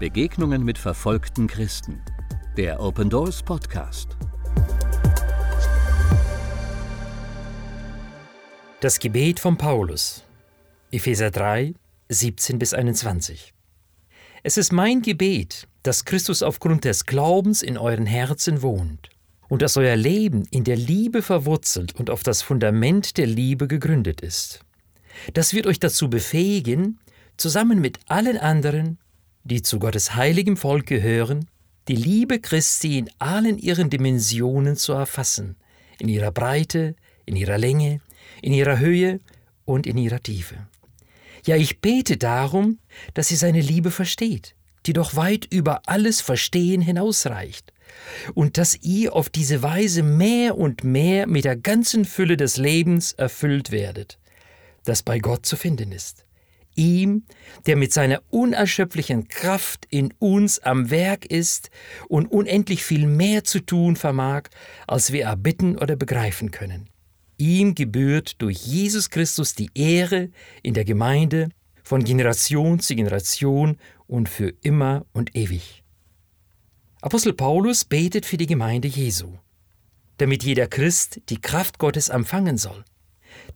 Begegnungen mit verfolgten Christen. Der Open Doors Podcast. Das Gebet von Paulus. Epheser 3, 17 bis 21. Es ist mein Gebet, dass Christus aufgrund des Glaubens in euren Herzen wohnt und dass euer Leben in der Liebe verwurzelt und auf das Fundament der Liebe gegründet ist. Das wird euch dazu befähigen, zusammen mit allen anderen, die zu Gottes heiligem Volk gehören, die Liebe Christi in allen ihren Dimensionen zu erfassen, in ihrer Breite, in ihrer Länge, in ihrer Höhe und in ihrer Tiefe. Ja, ich bete darum, dass ihr seine Liebe versteht, die doch weit über alles Verstehen hinausreicht, und dass ihr auf diese Weise mehr und mehr mit der ganzen Fülle des Lebens erfüllt werdet, das bei Gott zu finden ist. Ihm, der mit seiner unerschöpflichen Kraft in uns am Werk ist und unendlich viel mehr zu tun vermag, als wir erbitten oder begreifen können. Ihm gebührt durch Jesus Christus die Ehre in der Gemeinde von Generation zu Generation und für immer und ewig. Apostel Paulus betet für die Gemeinde Jesu, damit jeder Christ die Kraft Gottes empfangen soll,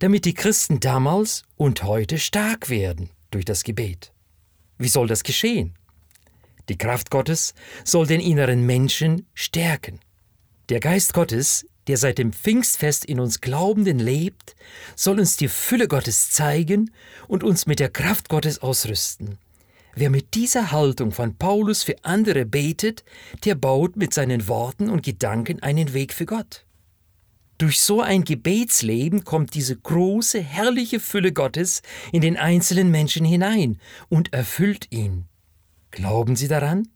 damit die Christen damals und heute stark werden durch das Gebet. Wie soll das geschehen? Die Kraft Gottes soll den inneren Menschen stärken. Der Geist Gottes der seit dem Pfingstfest in uns Glaubenden lebt, soll uns die Fülle Gottes zeigen und uns mit der Kraft Gottes ausrüsten. Wer mit dieser Haltung von Paulus für andere betet, der baut mit seinen Worten und Gedanken einen Weg für Gott. Durch so ein Gebetsleben kommt diese große, herrliche Fülle Gottes in den einzelnen Menschen hinein und erfüllt ihn. Glauben Sie daran?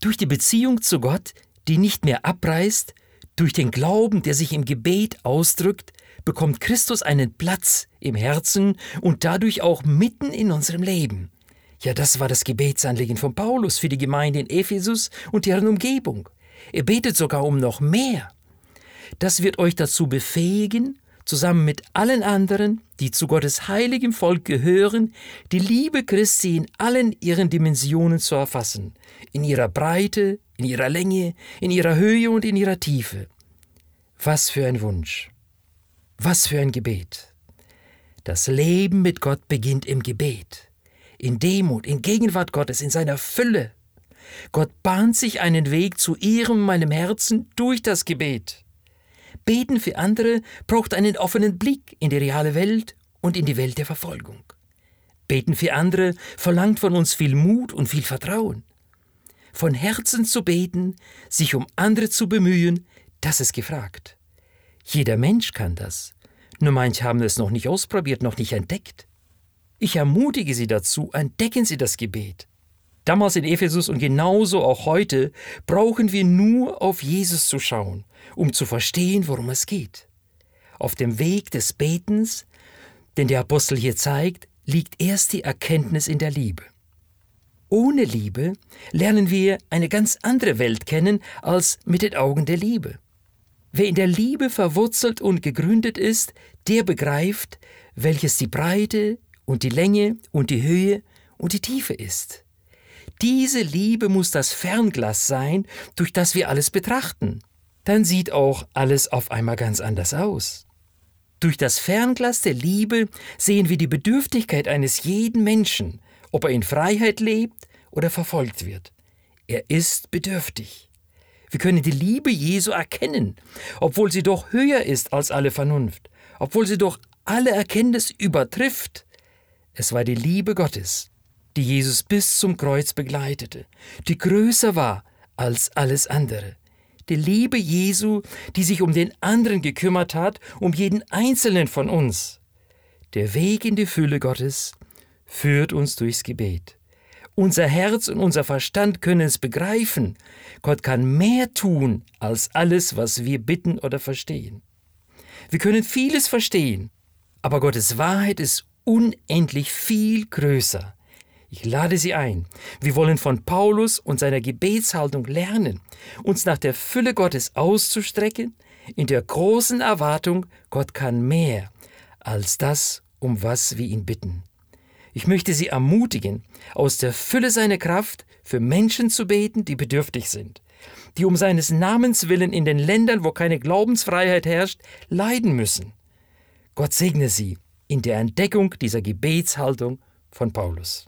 Durch die Beziehung zu Gott, die nicht mehr abreißt, durch den Glauben, der sich im Gebet ausdrückt, bekommt Christus einen Platz im Herzen und dadurch auch mitten in unserem Leben. Ja, das war das Gebetsanliegen von Paulus für die Gemeinde in Ephesus und deren Umgebung. Er betet sogar um noch mehr. Das wird euch dazu befähigen, zusammen mit allen anderen, die zu Gottes heiligem Volk gehören, die Liebe Christi in allen ihren Dimensionen zu erfassen, in ihrer Breite, in ihrer Länge, in ihrer Höhe und in ihrer Tiefe. Was für ein Wunsch. Was für ein Gebet. Das Leben mit Gott beginnt im Gebet, in Demut, in Gegenwart Gottes, in seiner Fülle. Gott bahnt sich einen Weg zu ihrem meinem Herzen durch das Gebet. Beten für andere braucht einen offenen Blick in die reale Welt und in die Welt der Verfolgung. Beten für andere verlangt von uns viel Mut und viel Vertrauen. Von Herzen zu beten, sich um andere zu bemühen, das ist gefragt. Jeder Mensch kann das. Nur manche haben es noch nicht ausprobiert, noch nicht entdeckt. Ich ermutige Sie dazu, entdecken Sie das Gebet. Damals in Ephesus und genauso auch heute brauchen wir nur auf Jesus zu schauen, um zu verstehen, worum es geht. Auf dem Weg des Betens, den der Apostel hier zeigt, liegt erst die Erkenntnis in der Liebe. Ohne Liebe lernen wir eine ganz andere Welt kennen als mit den Augen der Liebe. Wer in der Liebe verwurzelt und gegründet ist, der begreift, welches die Breite und die Länge und die Höhe und die Tiefe ist. Diese Liebe muss das Fernglas sein, durch das wir alles betrachten. Dann sieht auch alles auf einmal ganz anders aus. Durch das Fernglas der Liebe sehen wir die Bedürftigkeit eines jeden Menschen, ob er in Freiheit lebt oder verfolgt wird. Er ist bedürftig. Wir können die Liebe Jesu erkennen, obwohl sie doch höher ist als alle Vernunft, obwohl sie doch alle Erkenntnis übertrifft. Es war die Liebe Gottes, die Jesus bis zum Kreuz begleitete, die größer war als alles andere. Die Liebe Jesu, die sich um den anderen gekümmert hat, um jeden einzelnen von uns. Der Weg in die Fülle Gottes führt uns durchs Gebet. Unser Herz und unser Verstand können es begreifen. Gott kann mehr tun als alles, was wir bitten oder verstehen. Wir können vieles verstehen, aber Gottes Wahrheit ist unendlich viel größer. Ich lade Sie ein. Wir wollen von Paulus und seiner Gebetshaltung lernen, uns nach der Fülle Gottes auszustrecken, in der großen Erwartung, Gott kann mehr als das, um was wir ihn bitten. Ich möchte Sie ermutigen, aus der Fülle seiner Kraft für Menschen zu beten, die bedürftig sind, die um seines Namens willen in den Ländern, wo keine Glaubensfreiheit herrscht, leiden müssen. Gott segne Sie in der Entdeckung dieser Gebetshaltung von Paulus.